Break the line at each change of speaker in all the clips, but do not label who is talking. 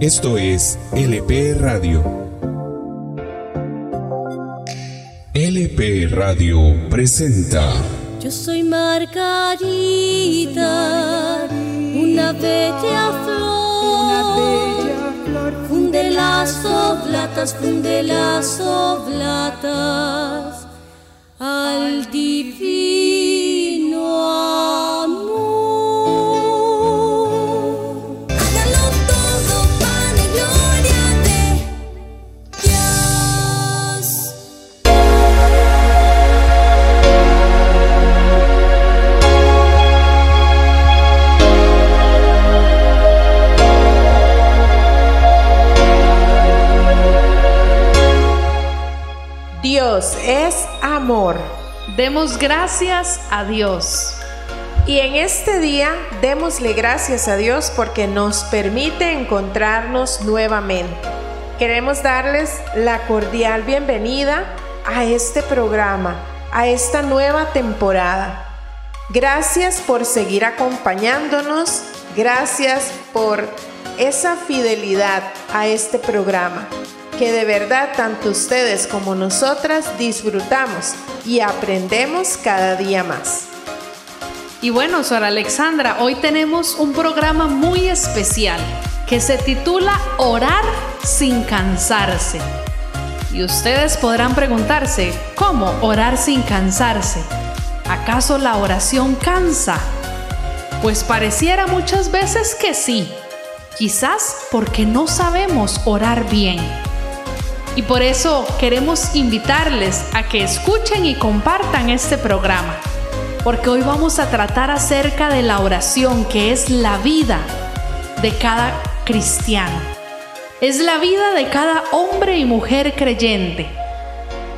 Esto es LP Radio. LP Radio presenta.
Yo soy Margarita, una bella flor. Funde las oblatas, funde las oblatas al divino amor.
Demos gracias a Dios.
Y en este día démosle gracias a Dios porque nos permite encontrarnos nuevamente. Queremos darles la cordial bienvenida a este programa, a esta nueva temporada. Gracias por seguir acompañándonos, gracias por esa fidelidad a este programa, que de verdad tanto ustedes como nosotras disfrutamos y aprendemos cada día más.
Y bueno, Sor Alexandra, hoy tenemos un programa muy especial que se titula Orar sin cansarse. Y ustedes podrán preguntarse, ¿cómo orar sin cansarse? ¿Acaso la oración cansa? Pues pareciera muchas veces que sí, quizás porque no sabemos orar bien. Y por eso queremos invitarles a que escuchen y compartan este programa, porque hoy vamos a tratar acerca de la oración, que es la vida de cada cristiano. Es la vida de cada hombre y mujer creyente.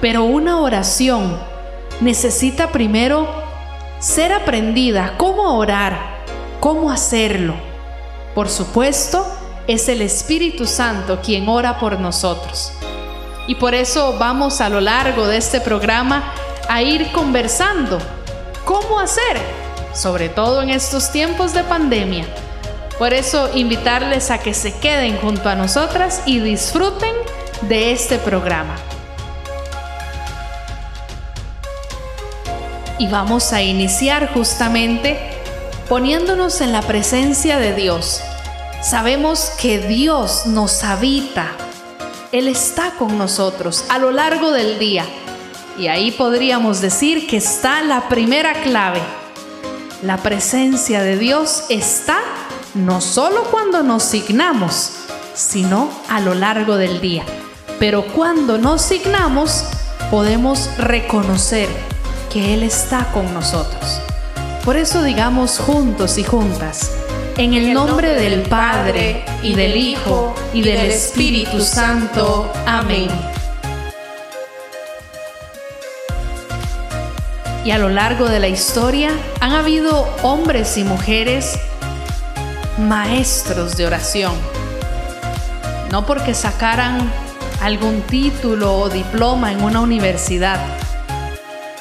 Pero una oración necesita primero ser aprendida, cómo orar, cómo hacerlo. Por supuesto, es el Espíritu Santo quien ora por nosotros. Y por eso vamos a lo largo de este programa a ir conversando cómo hacer, sobre todo en estos tiempos de pandemia. Por eso invitarles a que se queden junto a nosotras y disfruten de este programa. Y vamos a iniciar justamente poniéndonos en la presencia de Dios. Sabemos que Dios nos habita. Él está con nosotros a lo largo del día. Y ahí podríamos decir que está la primera clave. La presencia de Dios está no solo cuando nos signamos, sino a lo largo del día. Pero cuando nos signamos, podemos reconocer que Él está con nosotros. Por eso digamos juntos y juntas, en el nombre del Padre, y del Hijo, y del Espíritu Santo. Amén. Y a lo largo de la historia han habido hombres y mujeres maestros de oración. No porque sacaran algún título o diploma en una universidad,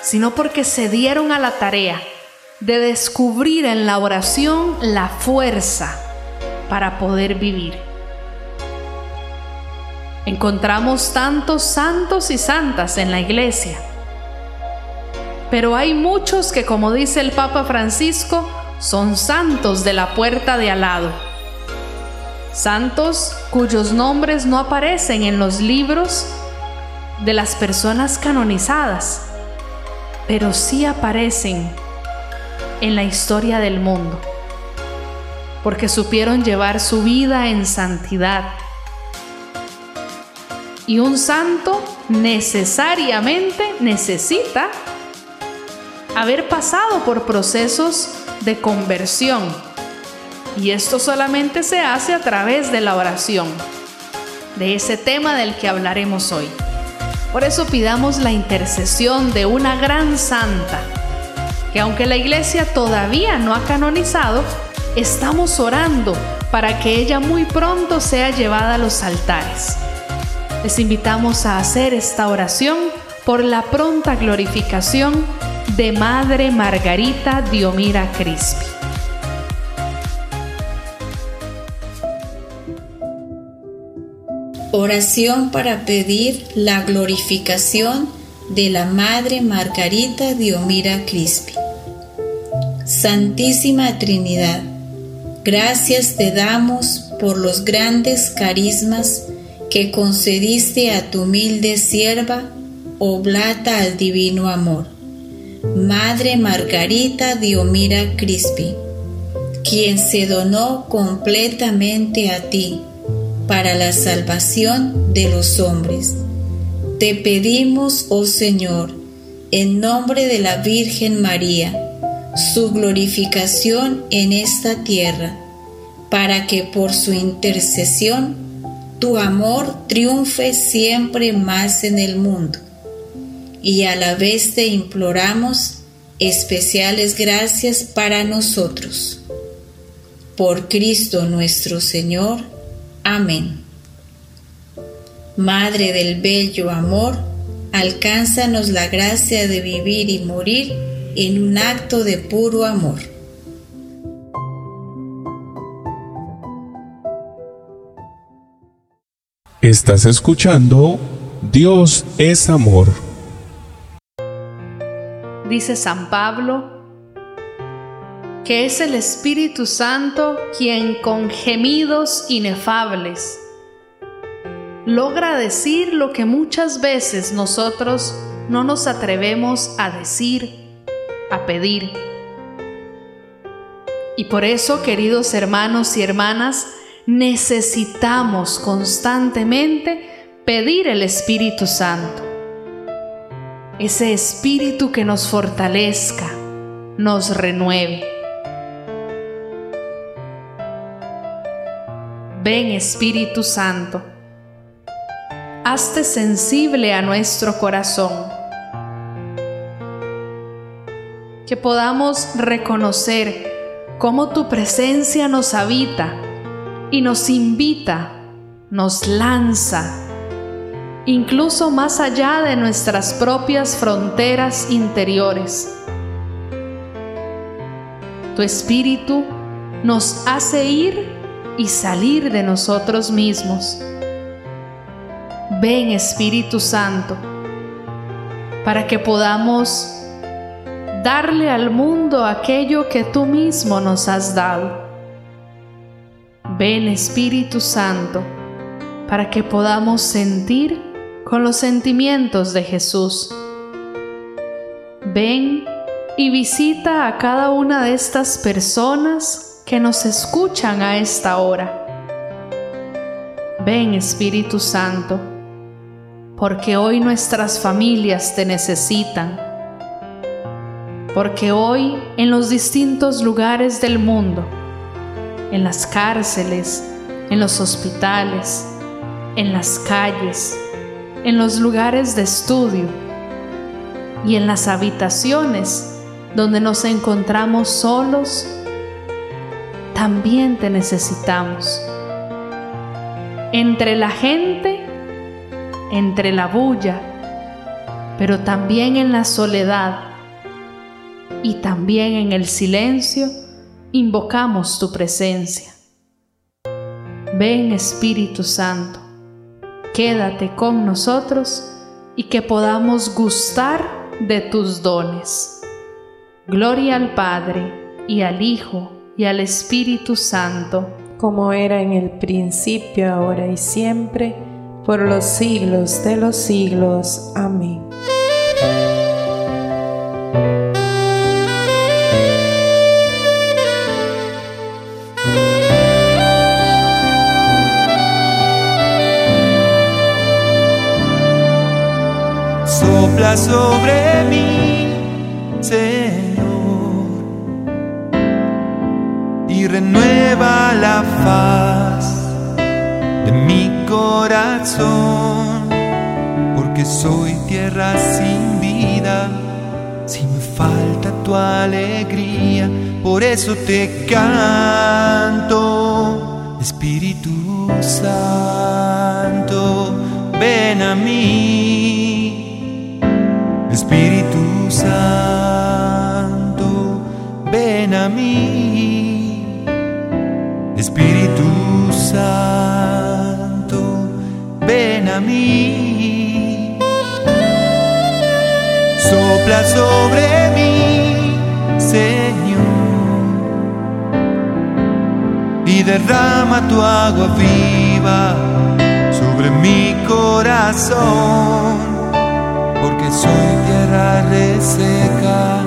sino porque se dieron a la tarea de descubrir en la oración la fuerza para poder vivir. Encontramos tantos santos y santas en la iglesia, pero hay muchos que, como dice el Papa Francisco, son santos de la puerta de al lado. Santos cuyos nombres no aparecen en los libros de las personas canonizadas, pero sí aparecen en la historia del mundo, porque supieron llevar su vida en santidad. Y un santo necesariamente necesita haber pasado por procesos de conversión. Y esto solamente se hace a través de la oración, de ese tema del que hablaremos hoy. Por eso pidamos la intercesión de una gran santa, que aunque la iglesia todavía no ha canonizado, estamos orando para que ella muy pronto sea llevada a los altares. Les invitamos a hacer esta oración por la pronta glorificación de Madre Margarita Diomira Crispi.
Oración para pedir la glorificación de la Madre Margarita Diomira Crispi. Santísima Trinidad, gracias te damos por los grandes carismas que concediste a tu humilde sierva, oblata al divino amor. Madre Margarita Diomira Crispi, quien se donó completamente a ti para la salvación de los hombres. Te pedimos, oh Señor, en nombre de la Virgen María, su glorificación en esta tierra, para que por su intercesión tu amor triunfe siempre más en el mundo. Y a la vez te imploramos especiales gracias para nosotros. Por Cristo nuestro Señor. Amén. Madre del bello amor, alcánzanos la gracia de vivir y morir en un acto de puro amor.
Estás escuchando Dios es amor.
Dice San Pablo que es el Espíritu Santo quien con gemidos inefables logra decir lo que muchas veces nosotros no nos atrevemos a decir a pedir. Y por eso, queridos hermanos y hermanas, necesitamos constantemente pedir el Espíritu Santo. Ese Espíritu que nos fortalezca, nos renueve. Ven Espíritu Santo, hazte sensible a nuestro corazón que podamos reconocer cómo tu presencia nos habita y nos invita, nos lanza, incluso más allá de nuestras propias fronteras interiores. Tu espíritu nos hace ir y salir de nosotros mismos. Ven Espíritu Santo, para que podamos darle al mundo aquello que tú mismo nos has dado. Ven Espíritu Santo, para que podamos sentir con los sentimientos de Jesús. Ven y visita a cada una de estas personas que nos escuchan a esta hora. Ven Espíritu Santo, porque hoy nuestras familias te necesitan porque hoy en los distintos lugares del mundo, en las cárceles, en los hospitales, en las calles, en los lugares de estudio y en las habitaciones donde nos encontramos solos, también te necesitamos. Entre la gente, entre la bulla, pero también en la soledad, y también en el silencio invocamos tu presencia. Ven Espíritu Santo, quédate con nosotros y que podamos gustar de tus dones. Gloria al Padre y al Hijo y al Espíritu Santo,
como era en el principio, ahora y siempre, por los siglos de los siglos. Amén.
sobre mí, Señor, y renueva la faz de mi corazón, porque soy tierra sin vida, si me falta tu alegría, por eso te canto, Espíritu Santo, ven a mí Espíritu Santo, ven a mí. Espíritu Santo, mí. Sopla sobre mí, Señor, y derrama tu agua viva sobre mi corazón, porque soy tierra reseca.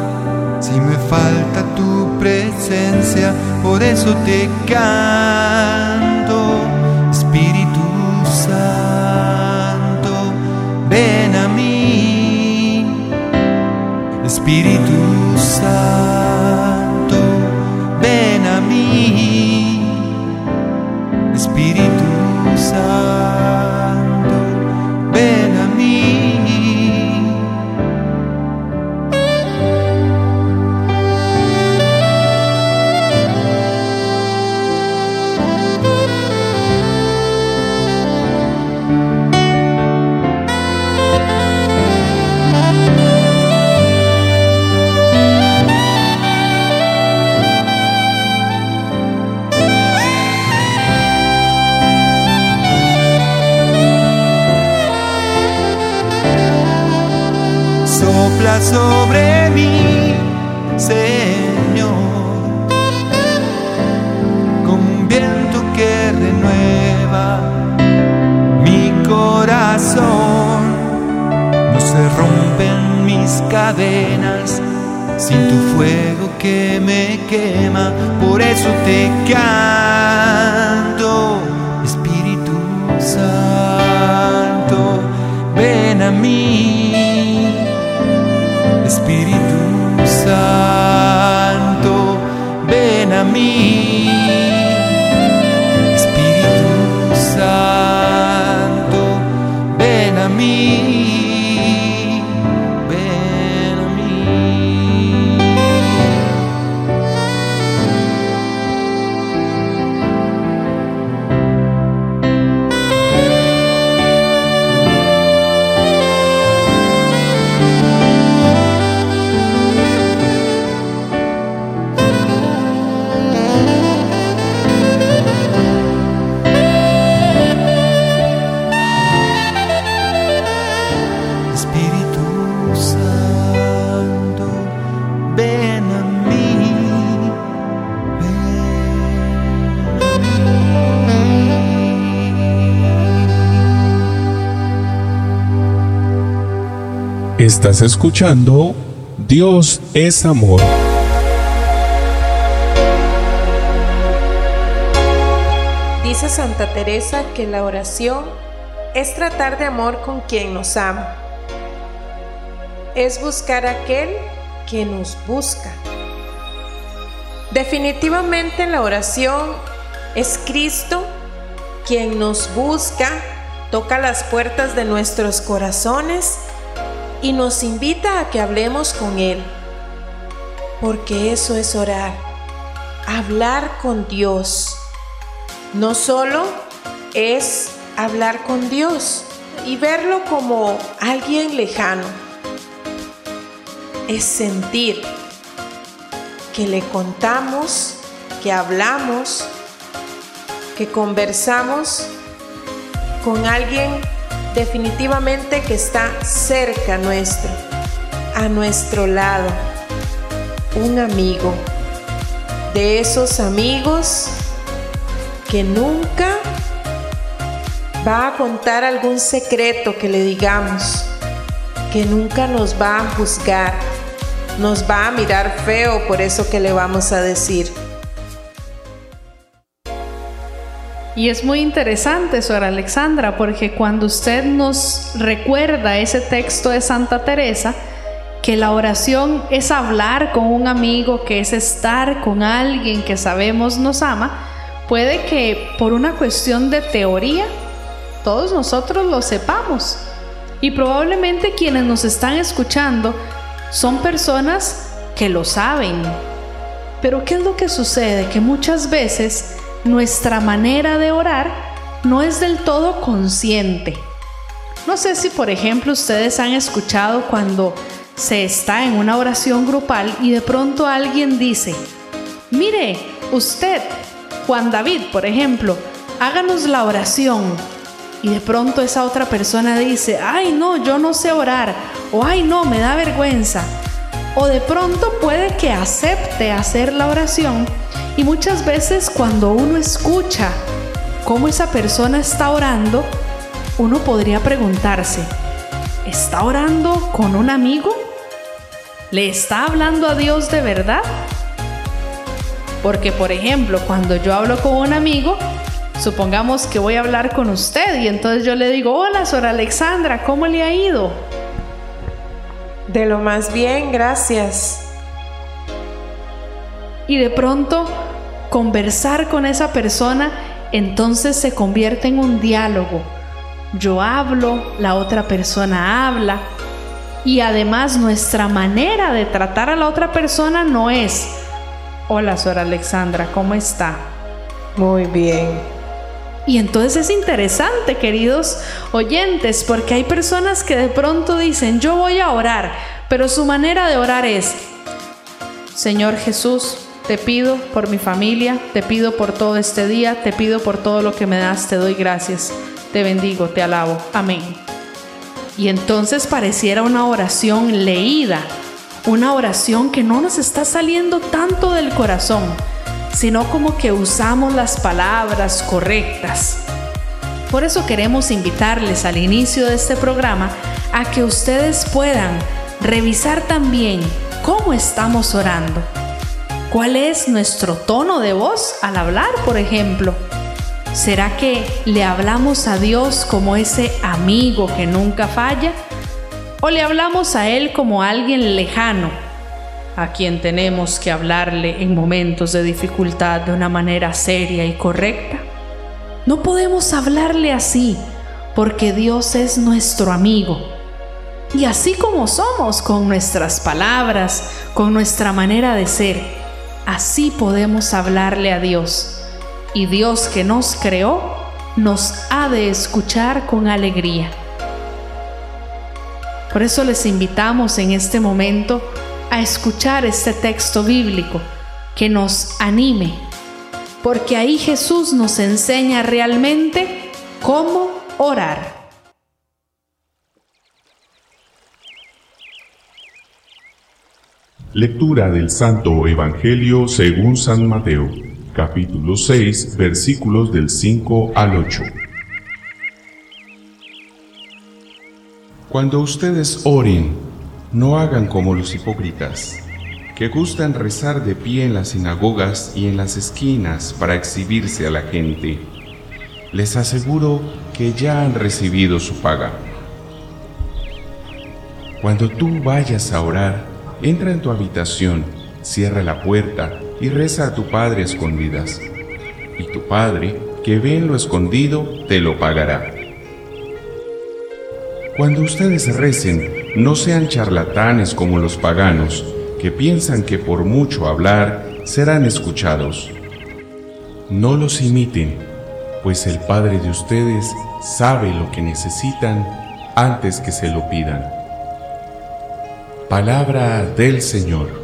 Si me falta tu presencia, por eso te canto, Espíritu Sobre mí, Señor, como un viento que renueva mi corazón. No se rompen mis cadenas sin tu fuego que me quema, por eso te canto, Espíritu Santo, ven a mí. Espíritu
Estás escuchando Dios es amor.
Dice Santa Teresa que la oración es tratar de amor con quien nos ama. Es buscar a aquel que nos busca. Definitivamente la oración es Cristo quien nos busca, toca las puertas de nuestros corazones y nos invita a que hablemos con Él. Porque eso es orar, hablar con Dios. No solo es hablar con Dios y verlo como alguien lejano. Es sentir que le contamos, que hablamos, que conversamos con alguien definitivamente que está cerca nuestro, a nuestro lado, un amigo, de esos amigos que nunca va a contar algún secreto que le digamos, que nunca nos va a juzgar, nos va a mirar feo por eso que le vamos a decir.
Y es muy interesante, Sora Alexandra, porque cuando usted nos recuerda ese texto de Santa Teresa, que la oración es hablar con un amigo, que es estar con alguien que sabemos nos ama, puede que por una cuestión de teoría todos nosotros lo sepamos. Y probablemente quienes nos están escuchando son personas que lo saben. Pero ¿qué es lo que sucede? Que muchas veces nuestra manera de orar no es del todo consciente. No sé si por ejemplo ustedes han escuchado cuando se está en una oración grupal y de pronto alguien dice, mire, usted, Juan David, por ejemplo, háganos la oración. y de pronto esa otra persona dice, ay no, yo no sé orar, o ay no, me da vergüenza. O de pronto puede que acepte hacer la oración y muchas veces cuando uno escucha cómo esa persona está orando, uno podría preguntarse, ¿está orando con un amigo? ¿Le está hablando a Dios de verdad? Porque, por ejemplo, cuando yo hablo con un amigo, supongamos que voy a hablar con usted y entonces yo le digo, hola, Sor Alexandra, ¿cómo le ha ido?
De lo más bien, gracias.
Y de pronto, conversar con esa persona entonces se convierte en un diálogo. Yo hablo, la otra persona habla. Y además nuestra manera de tratar a la otra persona no es, hola, Sor Alexandra, ¿cómo está?
Muy bien.
Y entonces es interesante, queridos oyentes, porque hay personas que de pronto dicen, yo voy a orar, pero su manera de orar es, Señor Jesús, te pido por mi familia, te pido por todo este día, te pido por todo lo que me das, te doy gracias, te bendigo, te alabo. Amén. Y entonces pareciera una oración leída, una oración que no nos está saliendo tanto del corazón, sino como que usamos las palabras correctas. Por eso queremos invitarles al inicio de este programa a que ustedes puedan revisar también cómo estamos orando. ¿Cuál es nuestro tono de voz al hablar, por ejemplo? ¿Será que le hablamos a Dios como ese amigo que nunca falla? ¿O le hablamos a Él como alguien lejano, a quien tenemos que hablarle en momentos de dificultad de una manera seria y correcta? No podemos hablarle así, porque Dios es nuestro amigo. Y así como somos con nuestras palabras, con nuestra manera de ser, Así podemos hablarle a Dios. Y Dios que nos creó nos ha de escuchar con alegría. Por eso les invitamos en este momento a escuchar este texto bíblico que nos anime, porque ahí Jesús nos enseña realmente cómo orar.
Lectura del Santo Evangelio según San Mateo, capítulo 6, versículos del 5 al 8. Cuando ustedes oren, no hagan como los hipócritas, que gustan rezar de pie en las sinagogas y en las esquinas para exhibirse a la gente. Les aseguro que ya han recibido su paga. Cuando tú vayas a orar, Entra en tu habitación, cierra la puerta y reza a tu Padre a escondidas. Y tu Padre, que ve en lo escondido, te lo pagará. Cuando ustedes recen, no sean charlatanes como los paganos, que piensan que por mucho hablar serán escuchados. No los imiten, pues el Padre de ustedes sabe lo que necesitan antes que se lo pidan. Palabra del Señor.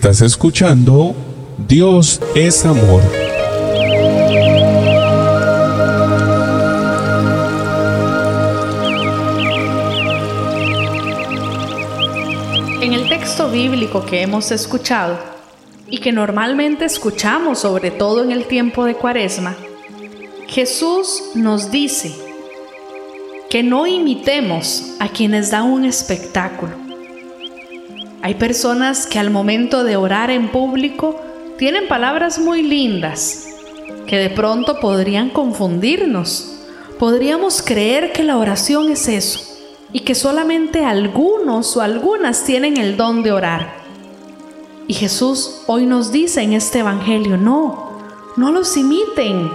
Estás escuchando Dios es amor.
En el texto bíblico que hemos escuchado y que normalmente escuchamos sobre todo en el tiempo de Cuaresma, Jesús nos dice que no imitemos a quienes dan un espectáculo. Hay personas que al momento de orar en público tienen palabras muy lindas que de pronto podrían confundirnos. Podríamos creer que la oración es eso y que solamente algunos o algunas tienen el don de orar. Y Jesús hoy nos dice en este Evangelio, no, no los imiten.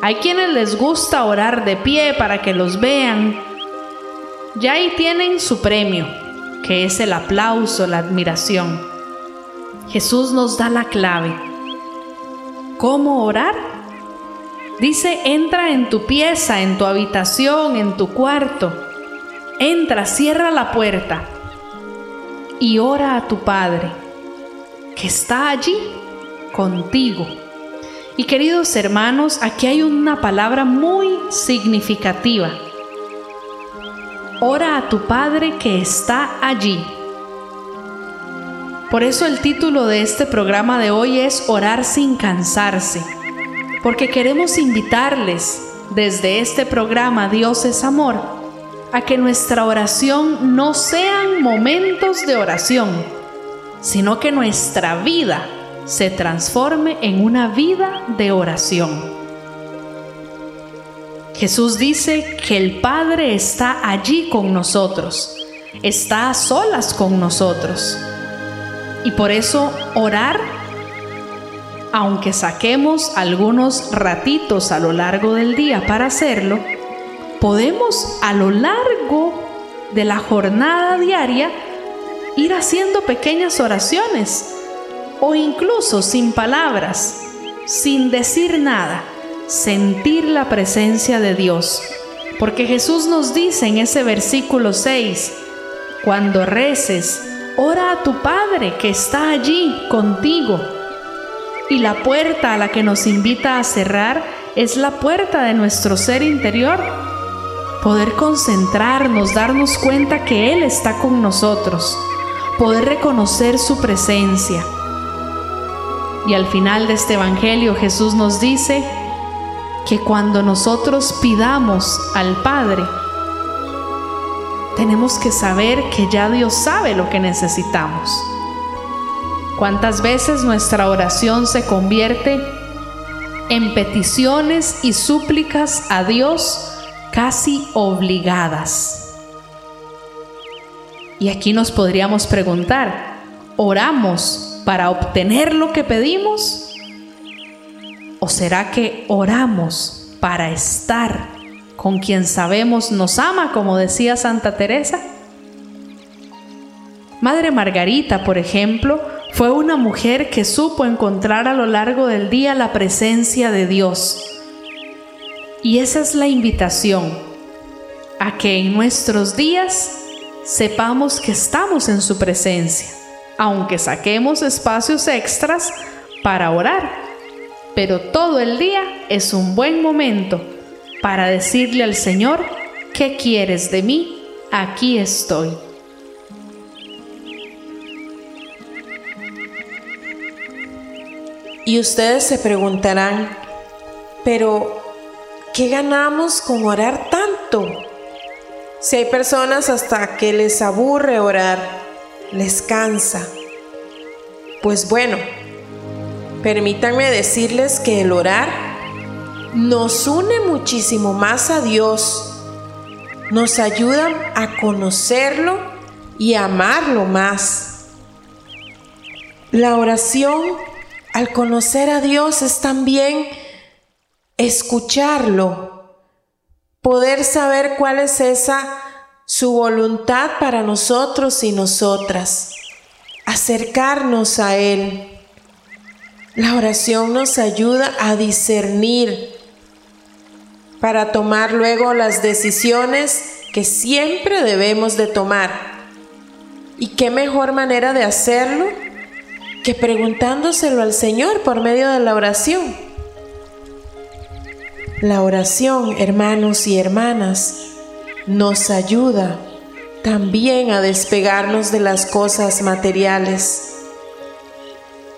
Hay quienes les gusta orar de pie para que los vean. Ya ahí tienen su premio, es el aplauso, la admiración. Jesús nos da la clave. ¿Cómo orar? Dice, entra en tu pieza, en tu habitación, en tu cuarto. Entra, cierra la puerta y ora a tu Padre, que está allí contigo. Y queridos hermanos, aquí hay una palabra muy significativa. Ora a tu Padre que está allí. Por eso el título de este programa de hoy es Orar sin cansarse, porque queremos invitarles desde este programa Dios es Amor a que nuestra oración no sean momentos de oración, sino que nuestra vida se transforme en una vida de oración. Jesús dice que el Padre está allí con nosotros, está a solas con nosotros. Y por eso orar, aunque saquemos algunos ratitos a lo largo del día para hacerlo, podemos a lo largo de la jornada diaria ir haciendo pequeñas oraciones o incluso sin palabras, sin decir nada, sentir la presencia de Dios. Porque Jesús nos dice en ese versículo 6, cuando reces, ora a tu Padre que está allí contigo. Y la puerta a la que nos invita a cerrar es la puerta de nuestro ser interior. Poder concentrarnos, darnos cuenta que Él está con nosotros, poder reconocer su presencia. Y al final de este Evangelio Jesús nos dice que cuando nosotros pidamos al Padre, tenemos que saber que ya Dios sabe lo que necesitamos. ¿Cuántas veces nuestra oración se convierte en peticiones y súplicas a Dios casi obligadas? Y aquí nos podríamos preguntar, ¿oramos para obtener lo que pedimos? ¿O será que oramos para estar con quien sabemos nos ama, como decía Santa Teresa? Madre Margarita, por ejemplo, fue una mujer que supo encontrar a lo largo del día la presencia de Dios. Y esa es la invitación, a que en nuestros días sepamos que estamos en su presencia, aunque saquemos espacios extras para orar. Pero todo el día es un buen momento para decirle al Señor, ¿qué quieres de mí? Aquí estoy.
Y ustedes se preguntarán, pero ¿qué ganamos con orar tanto? Si hay personas hasta que les aburre orar, les cansa. Pues bueno, permítanme decirles que el orar nos une muchísimo más a Dios, nos ayuda a conocerlo y a amarlo más. La oración, al conocer a Dios, es también escucharlo, poder saber cuál es esa su voluntad para nosotros y nosotras, acercarnos a Él. La oración nos ayuda a discernir para tomar luego las decisiones que siempre debemos de tomar. ¿Y qué mejor manera de hacerlo que preguntándoselo al Señor por medio de la oración? La oración, hermanos y hermanas, nos ayuda también a despegarnos de las cosas materiales,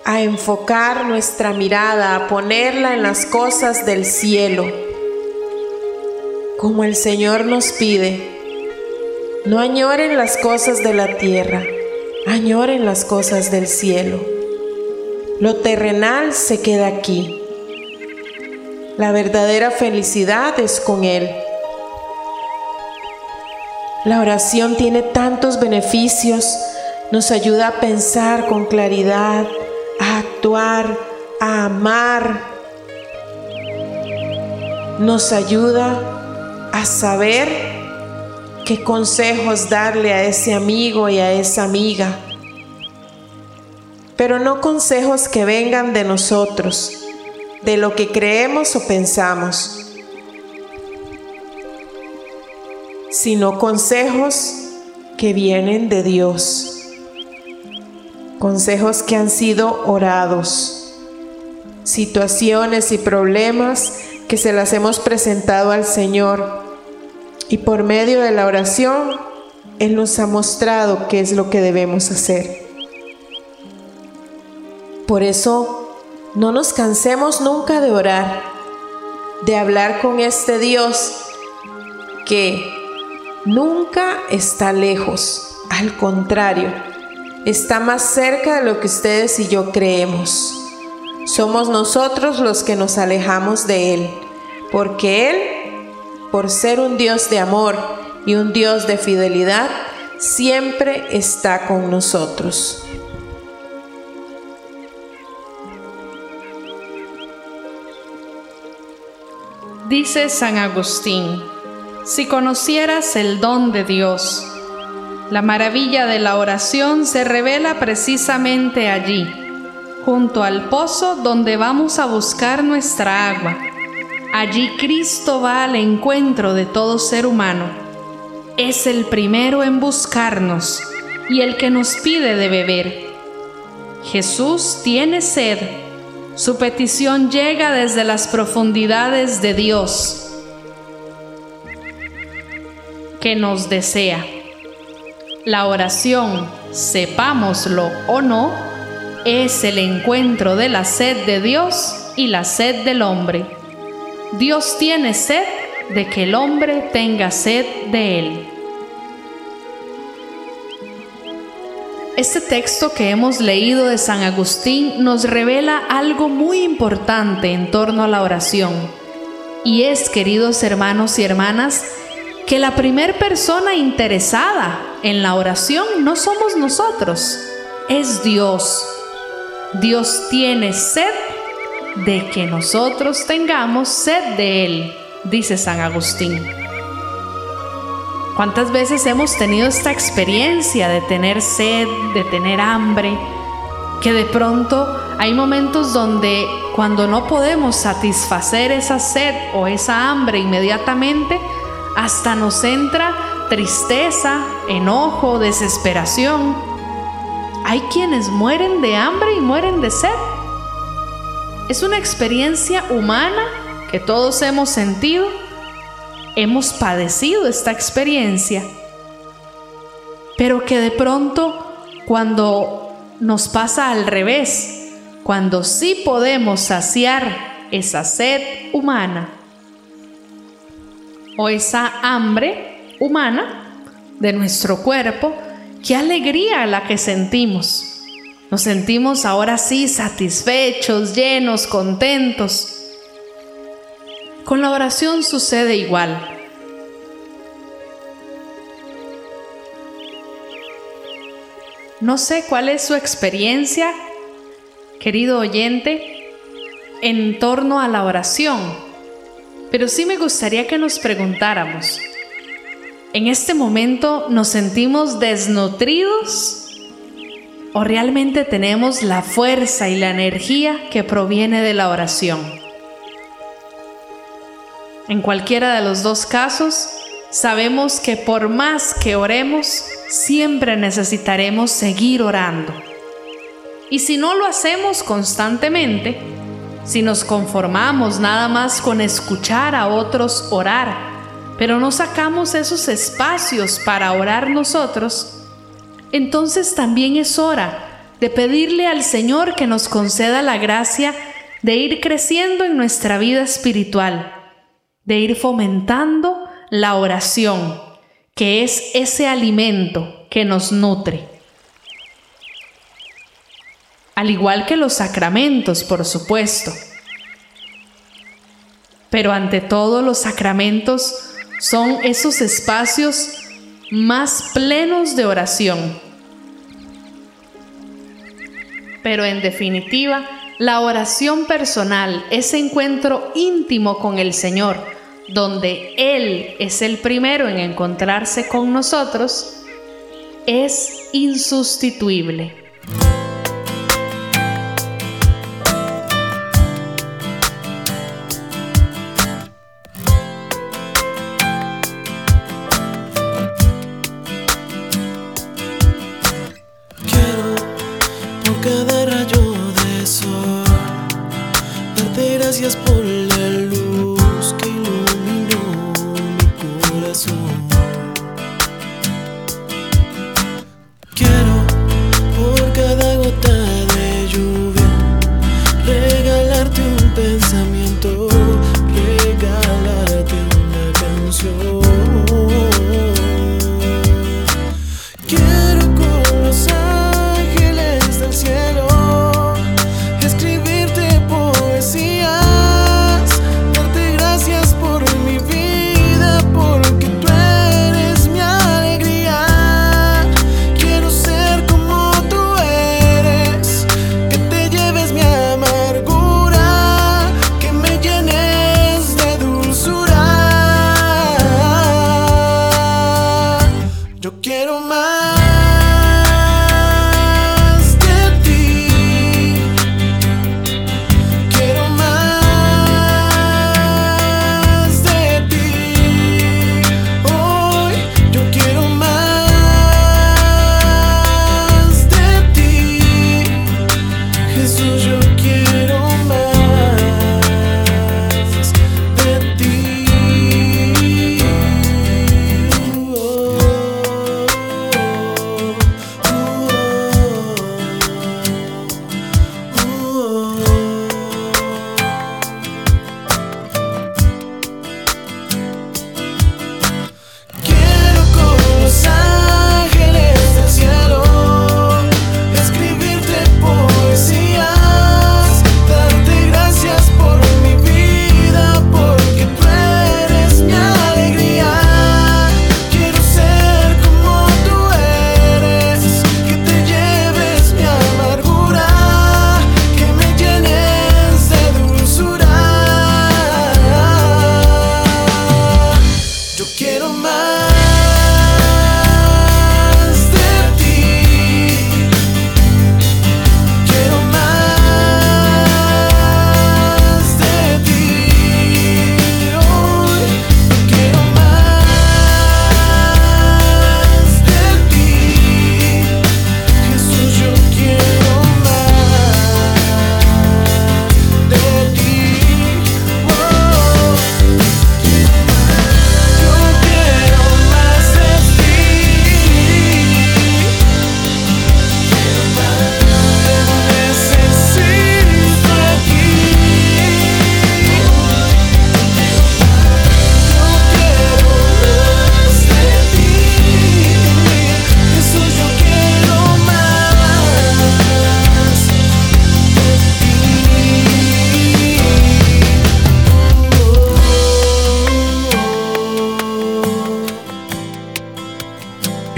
a enfocar nuestra mirada, a ponerla en las cosas del cielo, como el Señor nos pide. No añoren las cosas de la tierra, añoren las cosas del cielo. Lo terrenal se queda aquí. La verdadera felicidad es con Él. La oración tiene tantos beneficios, nos ayuda a pensar con claridad, a amar. Nos ayuda a saber qué consejos darle a ese amigo y a esa amiga. Pero no consejos que vengan de nosotros, de lo que creemos o pensamos sino consejos que vienen de Dios, consejos que han sido orados, situaciones y problemas que se las hemos presentado al Señor y por medio de la oración Él nos ha mostrado qué es lo que debemos hacer. Por eso no nos cansemos nunca de orar, de hablar con este Dios que nunca está lejos, al contrario, está más cerca de lo que ustedes y yo creemos. Somos nosotros los que nos alejamos de Él, porque Él, por ser un Dios de amor y un Dios de fidelidad, siempre está con nosotros.
Dice San Agustín, si conocieras el don de Dios, la maravilla de la oración se revela precisamente allí, junto al pozo donde vamos a buscar nuestra agua. Allí Cristo va al encuentro de todo ser humano. Es el primero en buscarnos y el que nos pide de beber. Jesús tiene sed. Su petición llega desde las profundidades de Dios que nos desea. La oración, sepámoslo o no, es el encuentro de la sed de Dios y la sed del hombre. Dios tiene sed de que el hombre tenga sed de él. Este texto que hemos leído de San Agustín nos revela algo muy importante en torno a la oración. Y es, queridos hermanos y hermanas, que la primer persona interesada en la oración no somos nosotros, es Dios. Dios tiene sed de que nosotros tengamos sed de Él, dice San Agustín. ¿Cuántas veces hemos tenido esta experiencia de tener sed, de tener hambre? Que de pronto hay momentos donde cuando no podemos satisfacer esa sed o esa hambre inmediatamente, hasta nos entra tristeza, enojo, desesperación. Hay quienes mueren de hambre y mueren de sed. Es una experiencia humana que todos hemos sentido. Hemos padecido esta experiencia. Pero que de pronto, cuando nos pasa al revés, cuando sí podemos saciar esa sed humana, o esa hambre, humana de nuestro cuerpo, qué alegría la que sentimos. Nos sentimos ahora sí satisfechos, llenos, contentos. Con la oración sucede igual. No sé cuál es su experiencia, querido oyente, en torno a la oración, pero sí me gustaría que nos preguntáramos, ¿en este momento nos sentimos desnutridos o realmente tenemos la fuerza y la energía que proviene de la oración? En cualquiera de los dos casos, sabemos que por más que oremos, siempre necesitaremos seguir orando. Y si no lo hacemos constantemente, si nos conformamos nada más con escuchar a otros orar, pero no sacamos esos espacios para orar nosotros, entonces también es hora de pedirle al Señor que nos conceda la gracia de ir creciendo en nuestra vida espiritual, de ir fomentando la oración que es ese alimento que nos nutre. Al igual que los sacramentos, por supuesto. Pero ante todo los sacramentos son esos espacios más plenos de oración. Pero en definitiva, la oración personal, ese encuentro íntimo con el Señor, donde Él es el primero en encontrarse con nosotros, es insustituible.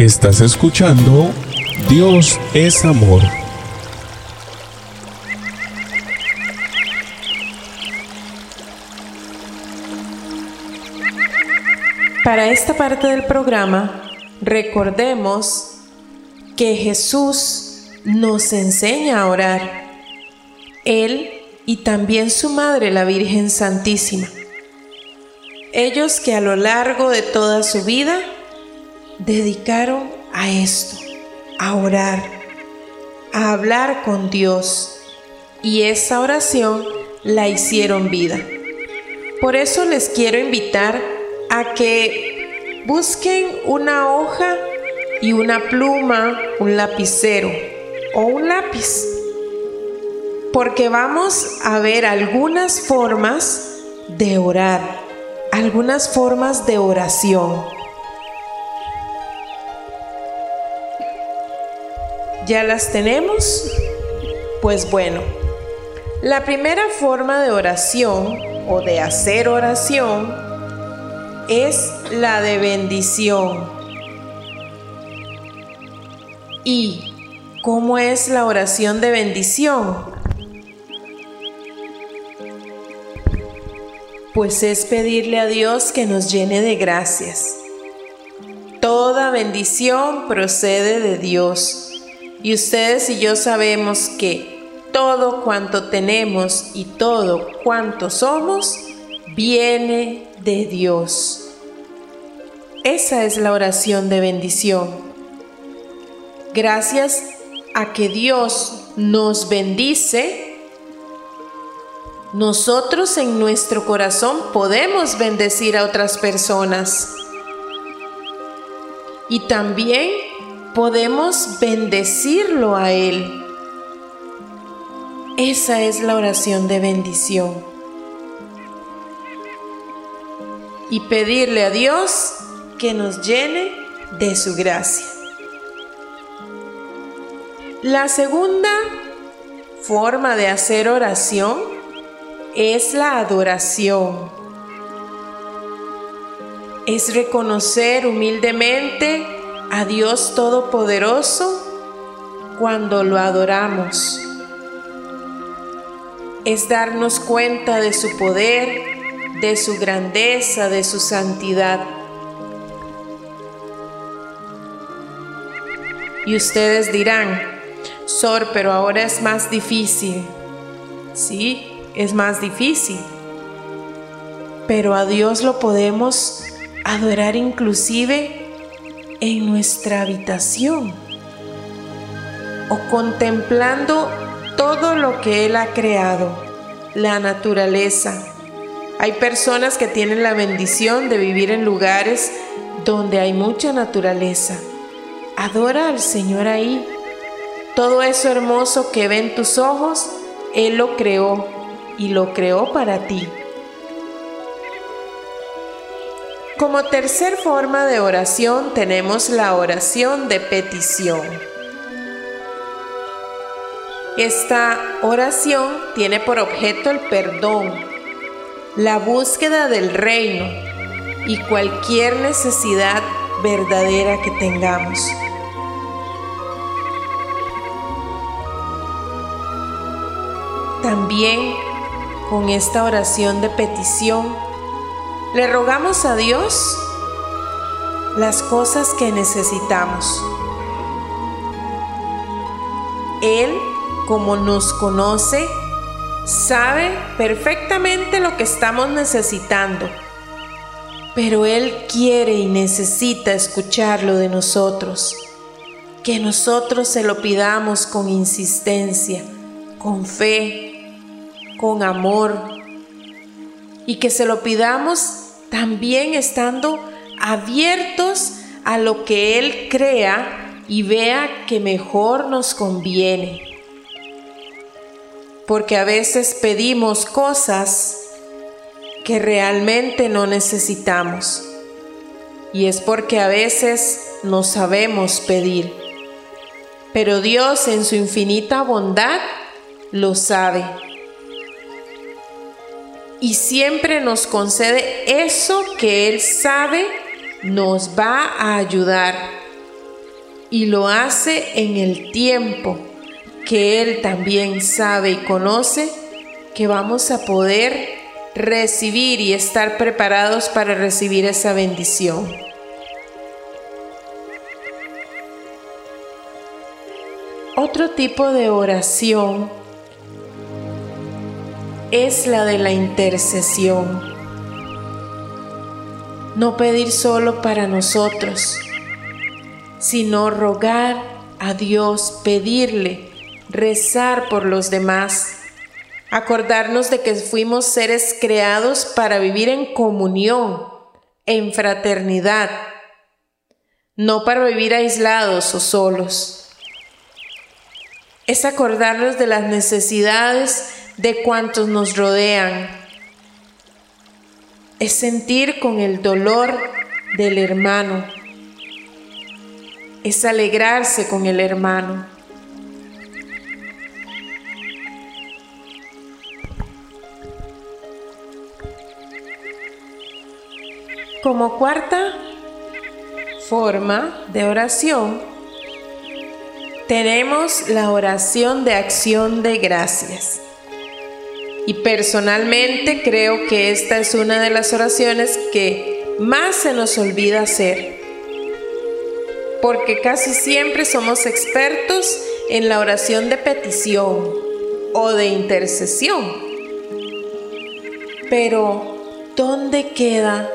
Estás escuchando Dios es amor.
Para esta parte del programa, recordemos que Jesús nos enseña a orar. Él y también su madre, la Virgen Santísima. Ellos que a lo largo de toda su vida dedicaron a esto, a orar, a hablar con Dios. Y esa oración la hicieron vida. Por eso les quiero invitar a que busquen una hoja y una pluma, un lapicero o un lápiz. Porque vamos a ver algunas formas de orar, algunas formas de oración. ¿Ya las tenemos? Pues bueno, la primera forma de oración o de hacer oración es la de bendición. ¿Y cómo es la oración de bendición? Pues es pedirle a Dios que nos llene de gracias. Toda bendición procede de Dios y ustedes y yo sabemos que todo cuanto tenemos y todo cuanto somos viene de Dios. Esa es la oración de bendición. Gracias a que Dios nos bendice, nosotros en nuestro corazón podemos bendecir a otras personas. Y también podemos bendecirlo a Él. Esa es la oración de bendición. Y pedirle a Dios que nos llene de su gracia. La segunda forma de hacer oración es la adoración. Es reconocer humildemente a Dios Todopoderoso cuando lo adoramos. Es darnos cuenta de su poder, de su grandeza, de su santidad. Y ustedes dirán, Sor, pero ahora es más difícil. Sí, es más difícil. Pero a Dios lo podemos adorar inclusive en nuestra habitación o contemplando todo lo que Él ha creado, la naturaleza. Hay personas que tienen la bendición de vivir en lugares donde hay mucha naturaleza. Adora al Señor ahí. Todo eso hermoso que ven tus ojos, Él lo creó y lo creó para ti. Como tercer forma de oración tenemos la oración de petición. Esta oración tiene por objeto el perdón, la búsqueda del reino y cualquier necesidad verdadera que tengamos. También con esta oración de petición le rogamos a Dios las cosas que necesitamos. Él, como nos conoce, sabe perfectamente lo que estamos necesitando, pero Él quiere y necesita escucharlo de nosotros, que nosotros se lo pidamos con insistencia, con fe, con amor, y que se lo pidamos también estando abiertos a lo que Él crea y vea que mejor nos conviene. Porque a veces pedimos cosas que realmente no necesitamos. Y es porque a veces no sabemos pedir. Pero Dios en su infinita bondad lo sabe y siempre nos concede eso que Él sabe nos va a ayudar y lo hace en el tiempo que Él también sabe y conoce que vamos a poder recibir y estar preparados para recibir esa bendición. Otro tipo de oración es la de la intercesión. No pedir solo para nosotros, sino rogar a Dios, pedirle, rezar por los demás, acordarnos de que fuimos seres creados para vivir en comunión, en fraternidad, no para vivir aislados o solos. Es acordarnos de las necesidades de cuantos nos rodean. Es sentir con el dolor del hermano. Es alegrarse con el hermano. Como cuarta forma de oración, tenemos la oración de acción de gracias. Y personalmente creo que esta es una de las oraciones que más se nos olvida hacer. Porque casi siempre somos expertos en la oración de petición o de intercesión. Pero, ¿dónde queda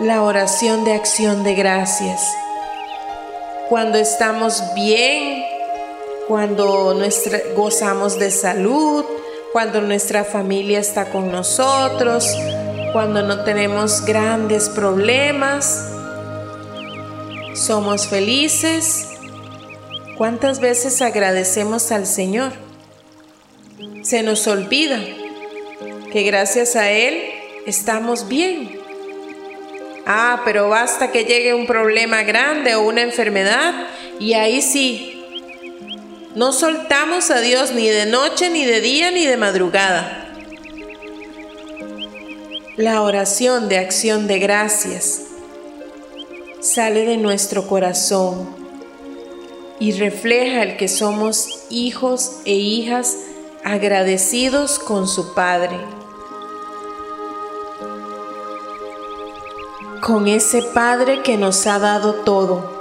la oración de acción de gracias? Cuando estamos bien, cuando gozamos de salud, cuando nuestra familia está con nosotros, cuando no tenemos grandes problemas, somos felices. ¿Cuántas veces agradecemos al Señor? Se nos olvida que gracias a Él estamos bien. Ah, pero basta que llegue un problema grande o una enfermedad y ahí sí, no soltamos a Dios ni de noche, ni de día, ni de madrugada. La oración de acción de gracias sale de nuestro corazón y refleja el que somos hijos e hijas agradecidos con su Padre. Con ese Padre que nos ha dado todo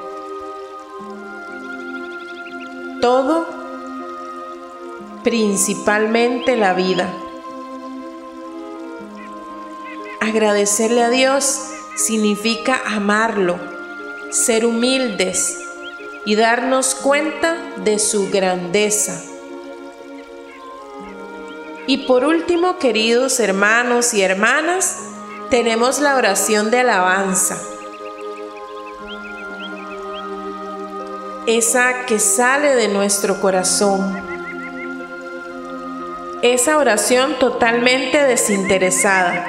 todo, principalmente la vida. Agradecerle a Dios significa amarlo, ser humildes y darnos cuenta de su grandeza. Y por último, queridos hermanos y hermanas, tenemos la oración de alabanza. Esa que sale de nuestro corazón. Esa oración totalmente desinteresada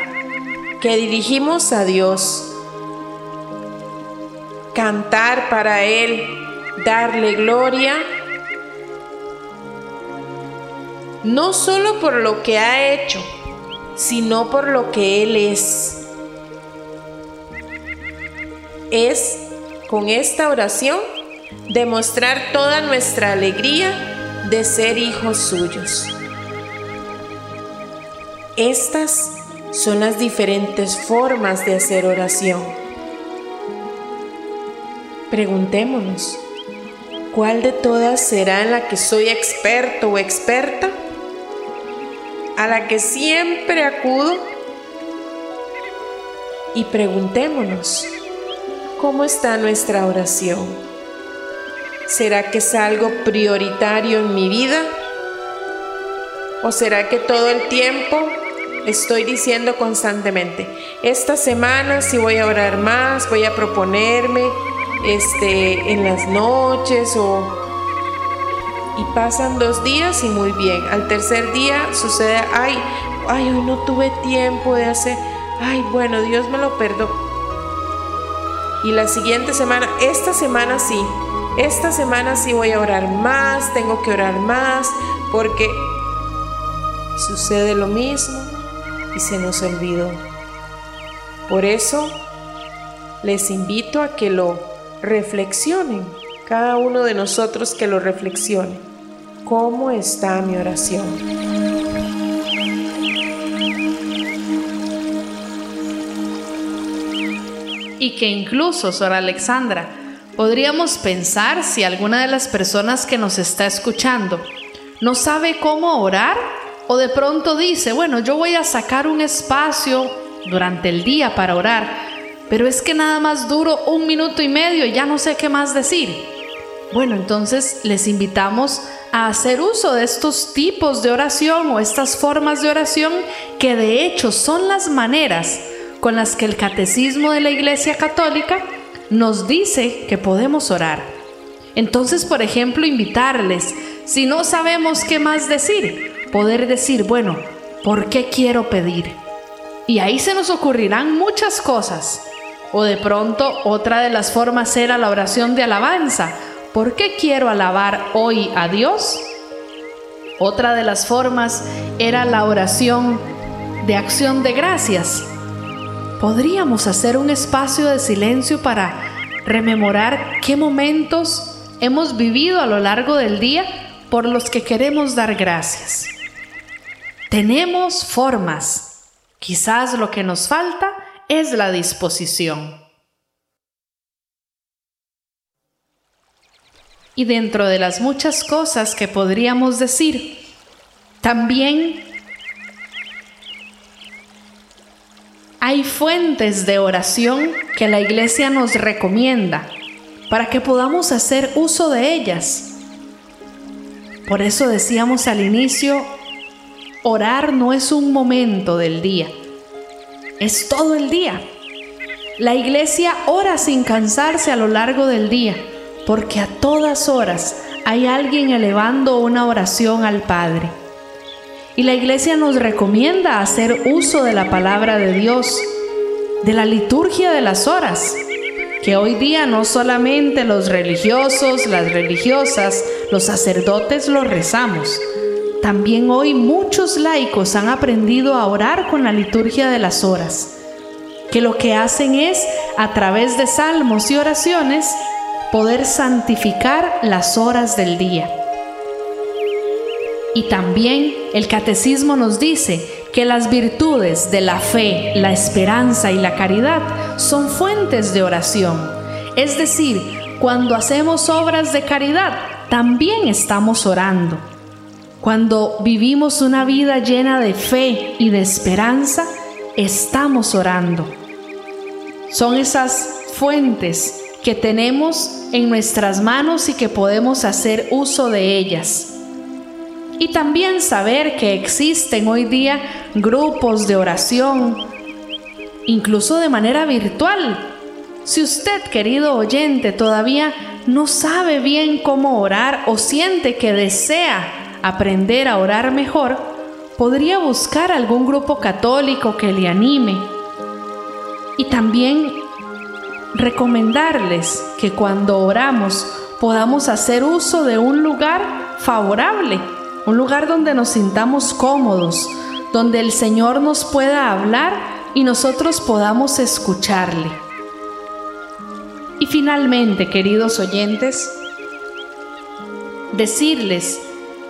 que dirigimos a Dios. Cantar para Él, darle gloria, no solo por lo que ha hecho, sino por lo que Él es. Es con esta oración demostrar toda nuestra alegría de ser hijos suyos. Estas son las diferentes formas de hacer oración. Preguntémonos, ¿cuál de todas será en la que soy experto o experta? ¿A la que siempre acudo? Y preguntémonos, ¿cómo está nuestra oración? ¿Será que es algo prioritario en mi vida? ¿O será que todo el tiempo estoy diciendo constantemente, esta semana sí voy a orar más, voy a proponerme este, en las noches o... Y pasan dos días y muy bien. Al tercer día sucede, ay, ay, hoy no tuve tiempo de hacer, ay, bueno, Dios me lo perdonó. Y la siguiente semana, esta semana sí, esta semana sí voy a orar más, tengo que orar más, porque sucede lo mismo y se nos olvidó. Por eso les invito a que lo reflexionen cada uno de nosotros que lo reflexione. ¿Cómo está mi oración?
Y que incluso, Sor Alexandra, podríamos pensar si alguna de las personas que nos está escuchando no sabe cómo orar o de pronto dice, bueno, yo voy a sacar un espacio durante el día para orar, pero es que nada más duro un minuto y medio y ya no sé qué más decir. Bueno, entonces les invitamos a hacer uso de estos tipos de oración o estas formas de oración que de hecho son las maneras con las que el catecismo de la Iglesia Católica nos dice que podemos orar. Entonces, por ejemplo, invitarles, si no sabemos qué más decir, poder decir, bueno, ¿por qué quiero pedir? Y ahí se nos ocurrirán muchas cosas. O de pronto otra de las formas era la oración de alabanza. ¿Por qué quiero alabar hoy a Dios? Otra de las formas era la oración de acción de gracias. Podríamos hacer un espacio de silencio para rememorar qué momentos hemos vivido a lo largo del día por los que queremos dar gracias. Tenemos formas. Quizás lo que nos falta es la disposición. Y dentro de las muchas cosas que podríamos decir, también hay fuentes de oración que la iglesia nos recomienda para que podamos hacer uso de ellas. Por eso decíamos al inicio, orar no es un momento del día, es todo el día. La iglesia ora sin cansarse a lo largo del día, porque a todas horas hay alguien elevando una oración al Padre. Y la iglesia nos recomienda hacer uso de la palabra de Dios, de la liturgia de las horas, que hoy día no solamente los religiosos, las religiosas, los sacerdotes lo rezamos. También hoy muchos laicos han aprendido a orar con la liturgia de las horas, que lo que hacen es, a través de salmos y oraciones, poder santificar las horas del día. Y también el catecismo nos dice que las virtudes de la fe, la esperanza y la caridad son fuentes de oración. Es decir, cuando hacemos obras de caridad, también estamos orando. Cuando vivimos una vida llena de fe y de esperanza, estamos orando. Son esas fuentes que tenemos en nuestras manos y que podemos hacer uso de ellas. Y también saber que existen hoy día grupos de oración, incluso de manera virtual. Si usted, querido oyente, todavía no sabe bien cómo orar o siente que desea aprender a orar mejor, podría buscar algún grupo católico que le anime. Y también recomendarles que cuando oramos podamos hacer uso de un lugar favorable un lugar donde nos sintamos cómodos, donde el Señor nos pueda hablar y nosotros podamos escucharle. Y finalmente, queridos oyentes, decirles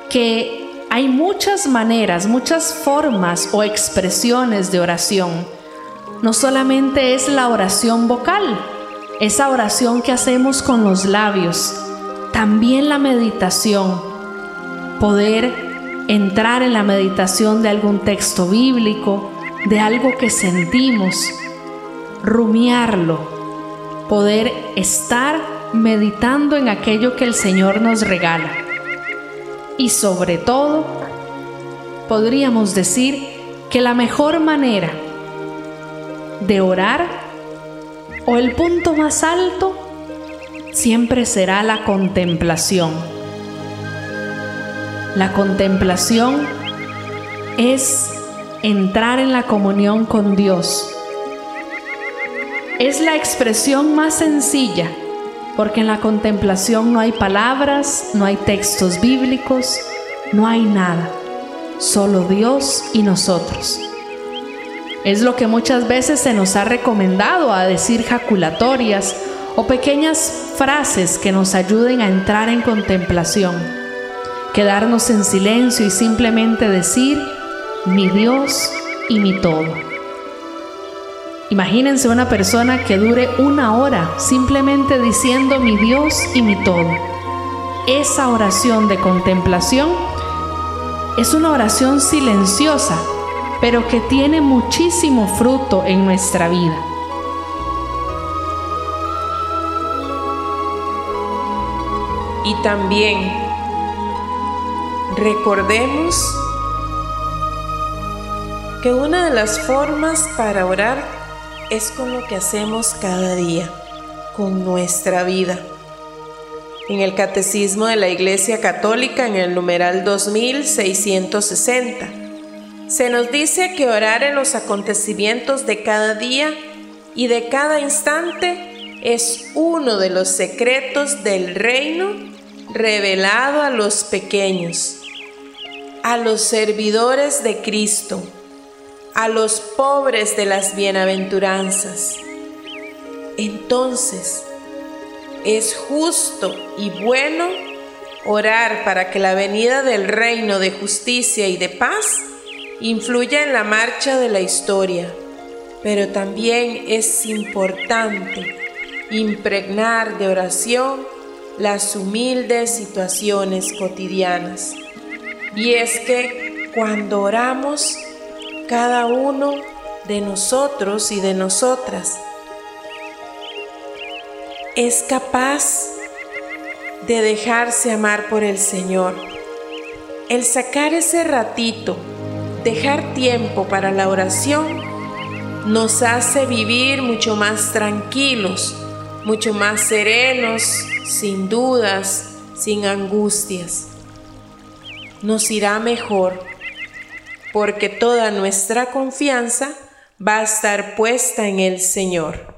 que hay muchas maneras, muchas formas o expresiones de oración. No solamente es la oración vocal, esa oración que hacemos con los labios, también la meditación poder entrar en la meditación de algún texto bíblico, de algo que sentimos, rumiarlo, poder estar meditando en aquello que el Señor nos regala. Y sobre todo, podríamos decir que la mejor manera de orar o el punto más alto siempre será la contemplación la contemplación es entrar en la comunión con Dios. Es la expresión más sencilla, porque en la contemplación no hay palabras, no hay textos bíblicos, no hay nada, solo Dios y nosotros. Es lo que muchas veces se nos ha recomendado a decir jaculatorias o pequeñas frases que nos ayuden a entrar en contemplación. Quedarnos en silencio y simplemente decir, mi Dios y mi todo. Imagínense una persona que dure una hora simplemente diciendo mi Dios y mi todo. Esa oración de contemplación es una oración silenciosa, pero que tiene muchísimo fruto en nuestra vida.
Y también recordemos que una de las formas para orar es con lo que hacemos cada día, con nuestra vida. En el Catecismo de la Iglesia Católica, en el numeral 2660, se nos dice que orar en los acontecimientos de cada día y de cada instante es uno de los secretos del reino revelado a los pequeños, a los servidores de Cristo a los pobres de las bienaventuranzas. Entonces, es justo y bueno orar para que la venida del reino de justicia y de paz influya en la marcha de la historia, pero también es importante impregnar de oración las humildes situaciones cotidianas. Y es que cuando oramos, cada uno de nosotros y de nosotras es capaz de dejarse amar por el Señor. El sacar ese ratito, dejar tiempo para la oración, nos hace vivir mucho más tranquilos, mucho más serenos, sin dudas, sin angustias. Nos irá mejor porque toda nuestra confianza va a estar puesta en el Señor.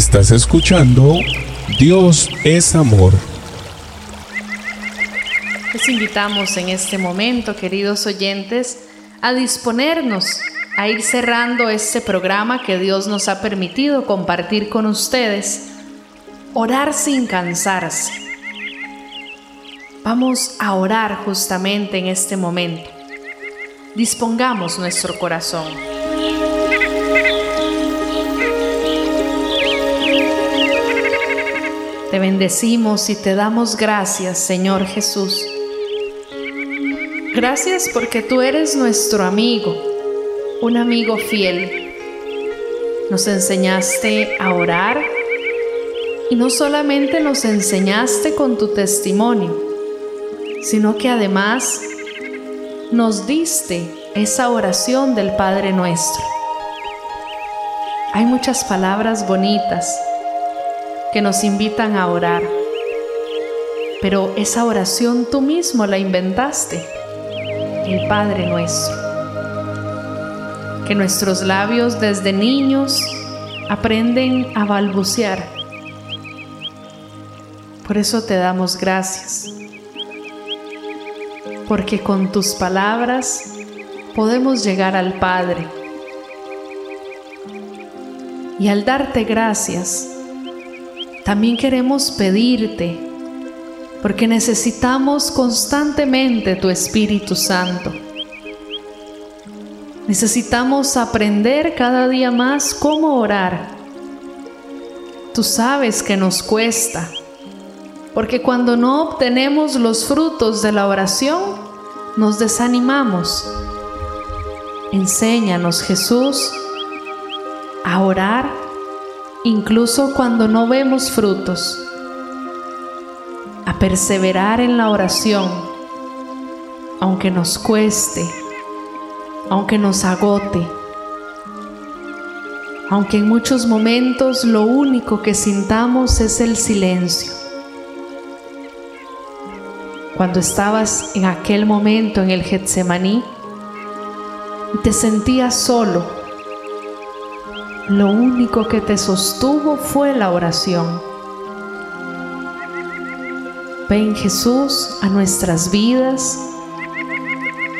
Estás escuchando Dios es amor.
Les invitamos en este momento, queridos oyentes, a disponernos a ir cerrando este programa que Dios nos ha permitido compartir con ustedes. Orar sin cansarse. Vamos a orar justamente en este momento. Dispongamos nuestro corazón. Te bendecimos y te damos gracias, Señor Jesús. Gracias porque tú eres nuestro amigo, un amigo fiel. Nos enseñaste a orar y no solamente nos enseñaste con tu testimonio, sino que además nos diste esa oración del Padre nuestro. Hay muchas palabras bonitas que nos invitan a orar, pero esa oración tú mismo la inventaste, el Padre nuestro. Que nuestros labios desde niños aprenden a balbucear. Por eso te damos gracias, porque con tus palabras podemos llegar al Padre. Y al darte gracias, también queremos pedirte, porque necesitamos constantemente tu Espíritu Santo. Necesitamos aprender cada día más cómo orar. Tú sabes que nos cuesta, porque cuando no obtenemos los frutos de la oración, nos desanimamos. Enséñanos, Jesús, a orar incluso cuando no vemos frutos, a perseverar en la oración, aunque nos cueste, aunque nos agote, aunque en muchos momentos lo único que sintamos es el silencio. Cuando estabas en aquel momento en el Getsemaní te sentías solo, lo único que te sostuvo fue la oración. Ven Jesús a nuestras vidas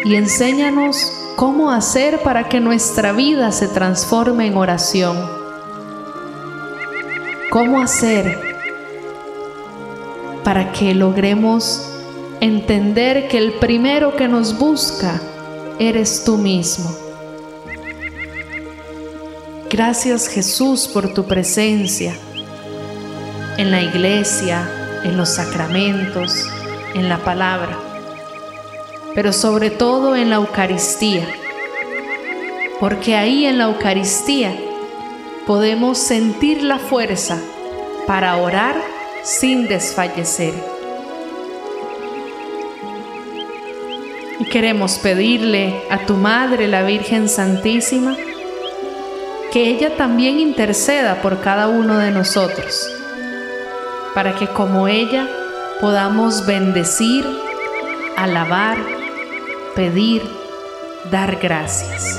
y enséñanos cómo hacer para que nuestra vida se transforme en oración. ¿Cómo hacer para que logremos entender que el primero que nos busca eres tú mismo? Gracias Jesús por tu presencia en la iglesia, en los sacramentos, en la palabra, pero sobre todo en la Eucaristía, porque ahí en la Eucaristía podemos sentir la fuerza para orar sin desfallecer. Y queremos pedirle a tu Madre, la Virgen Santísima, que ella también interceda por cada uno de nosotros, para que como ella podamos bendecir, alabar, pedir, dar gracias.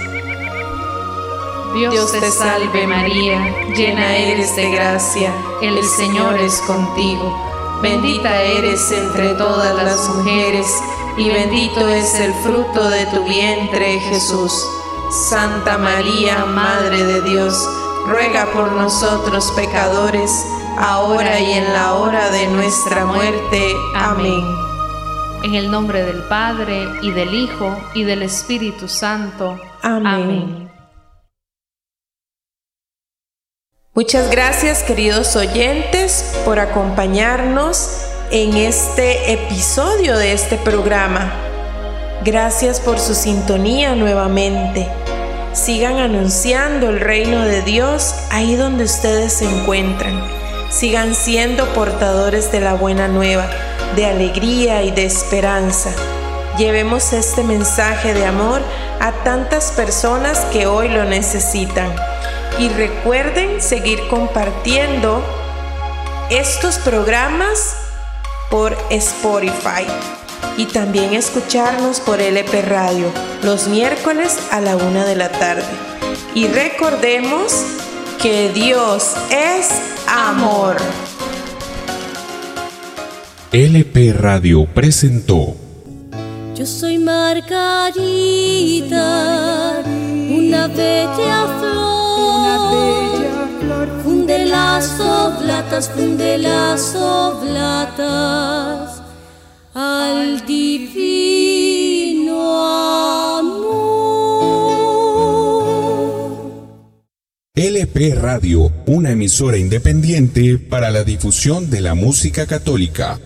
Dios te salve María, llena eres de gracia, el Señor es contigo, bendita eres entre todas las mujeres, y bendito es el fruto de tu vientre Jesús. Santa María, Madre de Dios, ruega por nosotros pecadores, ahora y en la hora de nuestra muerte. Amén.
En el nombre del Padre, y del Hijo, y del Espíritu Santo. Amén.
Muchas gracias queridos oyentes por acompañarnos en este episodio de este programa. Gracias por su sintonía nuevamente. Sigan anunciando el reino de Dios ahí donde ustedes se encuentran. Sigan siendo portadores de la buena nueva, de alegría y de esperanza. Llevemos este mensaje de amor a tantas personas que hoy lo necesitan. Y recuerden seguir compartiendo estos programas por Spotify y también escucharnos por LP Radio los miércoles a la una de la tarde. Y recordemos que Dios es amor.
LP Radio presentó
Yo soy Margarita, una bella flor, funde las oblatas, funde las oblatas al divino amor.
LP Radio, una emisora independiente para la difusión de la música católica.